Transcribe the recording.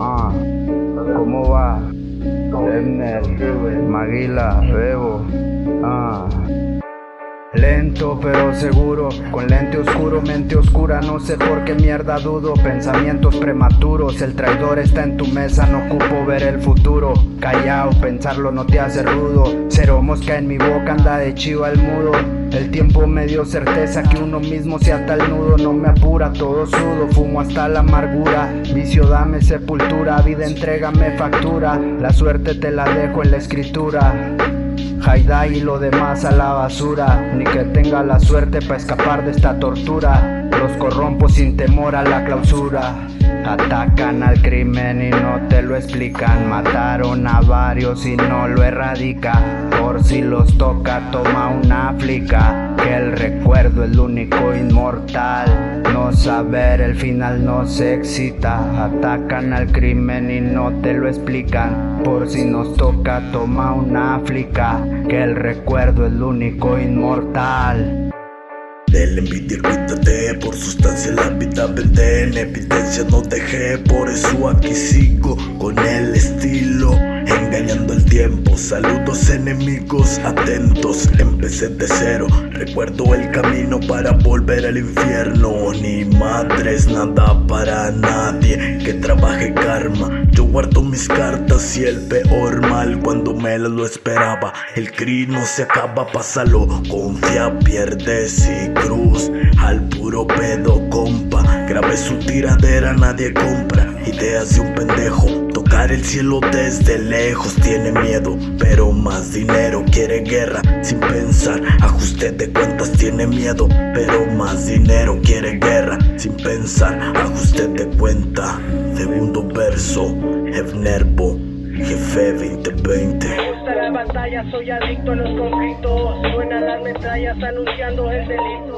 Ah, ¿cómo va? Emner, Maguila, Rebo. Ah. Lento pero seguro, con lente oscuro, mente oscura, no sé por qué mierda dudo, pensamientos prematuros, el traidor está en tu mesa, no ocupo ver el futuro, callao, pensarlo no te hace rudo, cero mosca en mi boca, anda de chivo al mudo, el tiempo me dio certeza que uno mismo se ata el nudo, no me apura, todo sudo, fumo hasta la amargura, vicio dame sepultura, vida entrégame factura, la suerte te la dejo en la escritura. Haida y lo demás a la basura, ni que tenga la suerte para escapar de esta tortura. Los corrompo sin temor a la clausura. Atacan al crimen y no te lo explican. Mataron a varios y no lo erradica. Por si los toca, toma una flica. Que el recuerdo el único inmortal. No saber el final no se excita. Atacan al crimen y no te lo explican. Por si nos toca, toma una flica. Que el recuerdo el único inmortal. De la envidia cuídate, por sustancia la vida vende En evidencia no dejé, por eso aquí sigo saludos enemigos atentos Empecé de cero, recuerdo el camino para volver al infierno. Ni madres, nada para nadie que trabaje karma. Yo guardo mis cartas y el peor mal cuando me lo esperaba. El crino se acaba, pásalo, confía, pierdes y cruz. Al puro pedo, compa Grabé su tiradera, nadie compra. Ideas de un pendejo Tocar el cielo desde lejos tiene miedo, pero más dinero quiere guerra sin pensar. Ajuste de cuentas tiene miedo, pero más dinero quiere guerra sin pensar. Ajuste de cuenta, segundo verso, Nervo, jefe 2020. Me gusta la batalla, soy adicto a los conflictos. Suenan las metrallas anunciando el delito.